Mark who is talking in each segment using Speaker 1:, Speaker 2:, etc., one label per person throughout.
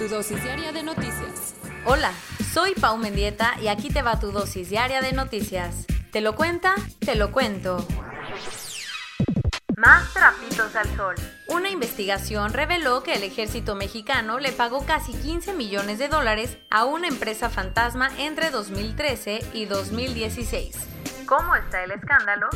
Speaker 1: Tu dosis diaria de noticias.
Speaker 2: Hola, soy Pau Mendieta y aquí te va tu dosis diaria de noticias. ¿Te lo cuenta? Te lo cuento. Más trapitos al sol. Una investigación reveló que el ejército mexicano le pagó casi 15 millones de dólares a una empresa fantasma entre 2013 y 2016. ¿Cómo está el escándalo?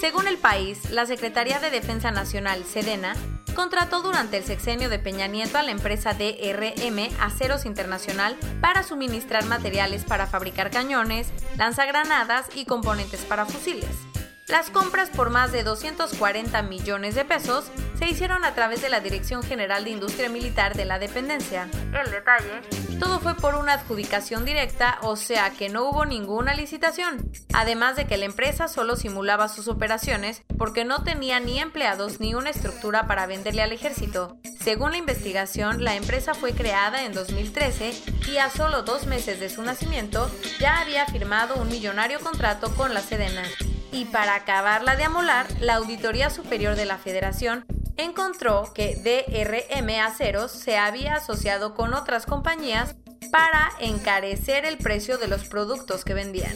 Speaker 2: Según el país, la Secretaría de Defensa Nacional, Sedena, contrató durante el sexenio de Peña Nieto a la empresa DRM Aceros Internacional para suministrar materiales para fabricar cañones, lanzagranadas y componentes para fusiles. Las compras por más de 240 millones de pesos se hicieron a través de la Dirección General de Industria Militar de la Dependencia. El detalle, todo fue por una adjudicación directa, o sea que no hubo ninguna licitación. Además de que la empresa solo simulaba sus operaciones porque no tenía ni empleados ni una estructura para venderle al ejército. Según la investigación, la empresa fue creada en 2013 y a solo dos meses de su nacimiento ya había firmado un millonario contrato con la Sedena. Y para acabarla de amolar, la Auditoría Superior de la Federación encontró que DRM Aceros se había asociado con otras compañías para encarecer el precio de los productos que vendían.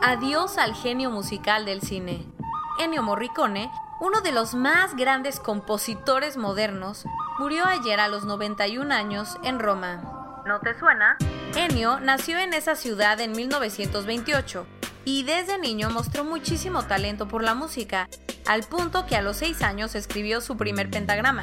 Speaker 2: Adiós al genio musical del cine. Ennio Morricone, uno de los más grandes compositores modernos, murió ayer a los 91 años en Roma. ¿No te suena? Ennio nació en esa ciudad en 1928 y desde niño mostró muchísimo talento por la música, al punto que a los 6 años escribió su primer pentagrama.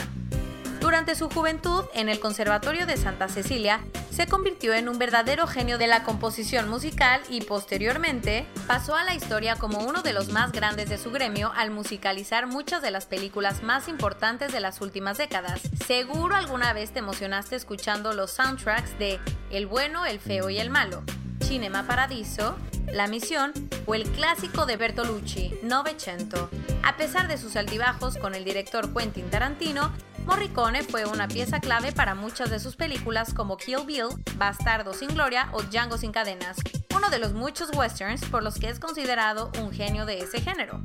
Speaker 2: Durante su juventud, en el Conservatorio de Santa Cecilia, se convirtió en un verdadero genio de la composición musical y posteriormente pasó a la historia como uno de los más grandes de su gremio al musicalizar muchas de las películas más importantes de las últimas décadas. Seguro alguna vez te emocionaste escuchando los soundtracks de El bueno, el feo y el malo, Cinema Paradiso, La Misión o el clásico de Bertolucci, Novecento. A pesar de sus altibajos con el director Quentin Tarantino, Morricone fue una pieza clave para muchas de sus películas como Kill Bill, Bastardo sin Gloria o Django sin Cadenas, uno de los muchos westerns por los que es considerado un genio de ese género.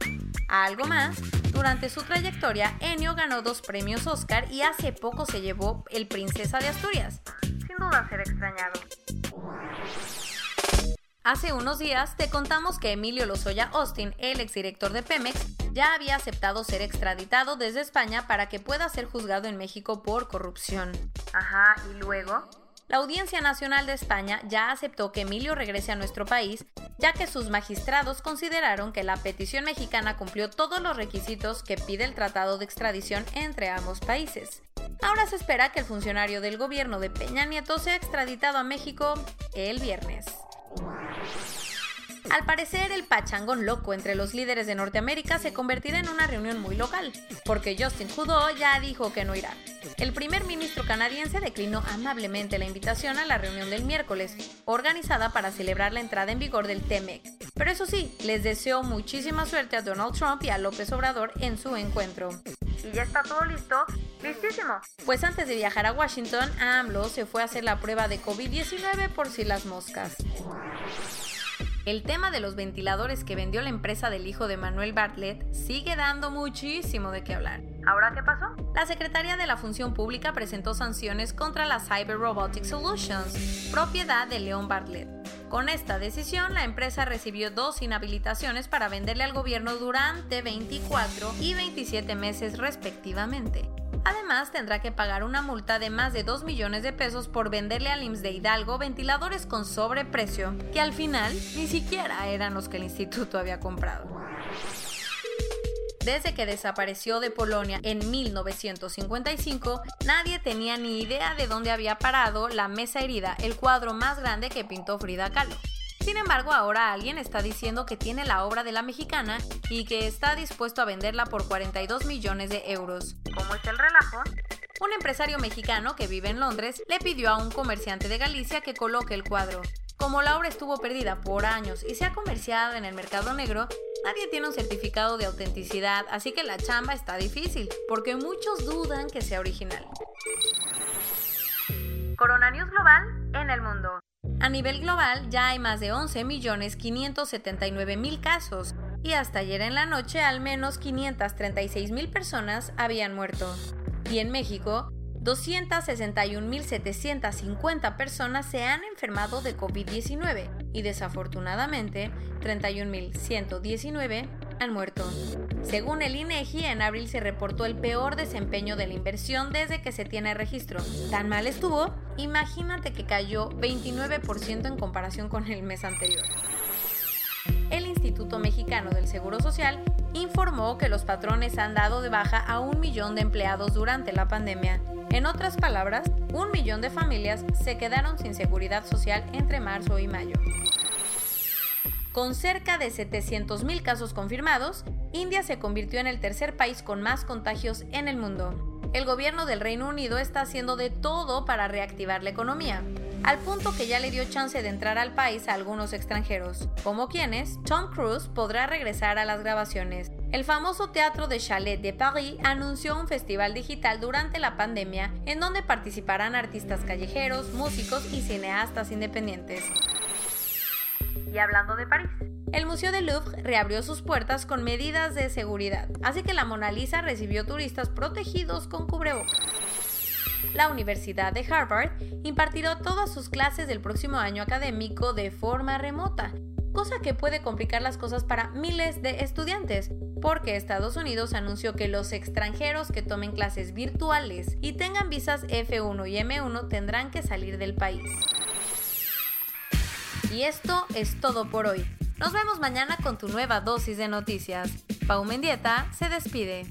Speaker 2: Algo más, durante su trayectoria, Ennio ganó dos premios Oscar y hace poco se llevó el Princesa de Asturias. Sin duda ser extrañado. Hace unos días te contamos que Emilio Lozoya Austin, el exdirector de Pemex, ya había aceptado ser extraditado desde España para que pueda ser juzgado en México por corrupción. Ajá, ¿y luego? La Audiencia Nacional de España ya aceptó que Emilio regrese a nuestro país, ya que sus magistrados consideraron que la petición mexicana cumplió todos los requisitos que pide el Tratado de Extradición entre ambos países. Ahora se espera que el funcionario del gobierno de Peña Nieto sea extraditado a México el viernes. Al parecer, el pachangón loco entre los líderes de Norteamérica se convertirá en una reunión muy local, porque Justin Trudeau ya dijo que no irá. El primer ministro canadiense declinó amablemente la invitación a la reunión del miércoles, organizada para celebrar la entrada en vigor del TEMEC. Pero eso sí, les deseo muchísima suerte a Donald Trump y a López Obrador en su encuentro. ¿Y ya está todo listo? Listísimo. Pues antes de viajar a Washington, AMLO se fue a hacer la prueba de COVID-19 por si las moscas. El tema de los ventiladores que vendió la empresa del hijo de Manuel Bartlett sigue dando muchísimo de qué hablar. ¿Ahora qué pasó? La Secretaría de la Función Pública presentó sanciones contra la Cyber Robotic Solutions, propiedad de León Bartlett. Con esta decisión, la empresa recibió dos inhabilitaciones para venderle al gobierno durante 24 y 27 meses respectivamente. Además, tendrá que pagar una multa de más de 2 millones de pesos por venderle al IMSS de Hidalgo ventiladores con sobreprecio, que al final ni siquiera eran los que el instituto había comprado. Desde que desapareció de Polonia en 1955, nadie tenía ni idea de dónde había parado La Mesa Herida, el cuadro más grande que pintó Frida Kahlo. Sin embargo, ahora alguien está diciendo que tiene la obra de la mexicana y que está dispuesto a venderla por 42 millones de euros. ¿Cómo es el relajo? Un empresario mexicano que vive en Londres le pidió a un comerciante de Galicia que coloque el cuadro. Como la obra estuvo perdida por años y se ha comerciado en el mercado negro, nadie tiene un certificado de autenticidad, así que la chamba está difícil, porque muchos dudan que sea original. Corona News Global en el mundo. A nivel global ya hay más de 11.579.000 casos y hasta ayer en la noche al menos 536.000 personas habían muerto. Y en México, 261.750 personas se han enfermado de COVID-19 y desafortunadamente 31.119 han muerto. Según el INEGI, en abril se reportó el peor desempeño de la inversión desde que se tiene registro. Tan mal estuvo, imagínate que cayó 29% en comparación con el mes anterior. El Instituto Mexicano del Seguro Social informó que los patrones han dado de baja a un millón de empleados durante la pandemia. En otras palabras, un millón de familias se quedaron sin seguridad social entre marzo y mayo. Con cerca de 700.000 casos confirmados, India se convirtió en el tercer país con más contagios en el mundo. El gobierno del Reino Unido está haciendo de todo para reactivar la economía, al punto que ya le dio chance de entrar al país a algunos extranjeros, como quienes Tom Cruise podrá regresar a las grabaciones. El famoso Teatro de Chalet de Paris anunció un festival digital durante la pandemia en donde participarán artistas callejeros, músicos y cineastas independientes. Y hablando de París, el Museo del Louvre reabrió sus puertas con medidas de seguridad, así que la Mona Lisa recibió turistas protegidos con cubrebocas. La Universidad de Harvard impartirá todas sus clases del próximo año académico de forma remota, cosa que puede complicar las cosas para miles de estudiantes, porque Estados Unidos anunció que los extranjeros que tomen clases virtuales y tengan visas F1 y M1 tendrán que salir del país. Y esto es todo por hoy. Nos vemos mañana con tu nueva dosis de noticias. Pau Mendieta se despide.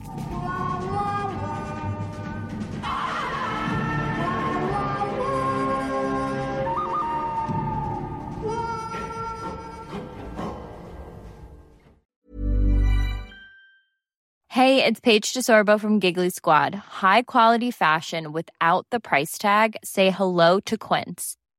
Speaker 3: Hey, it's Paige DeSorbo from Giggly Squad. High quality fashion without the price tag. Say hello to Quince.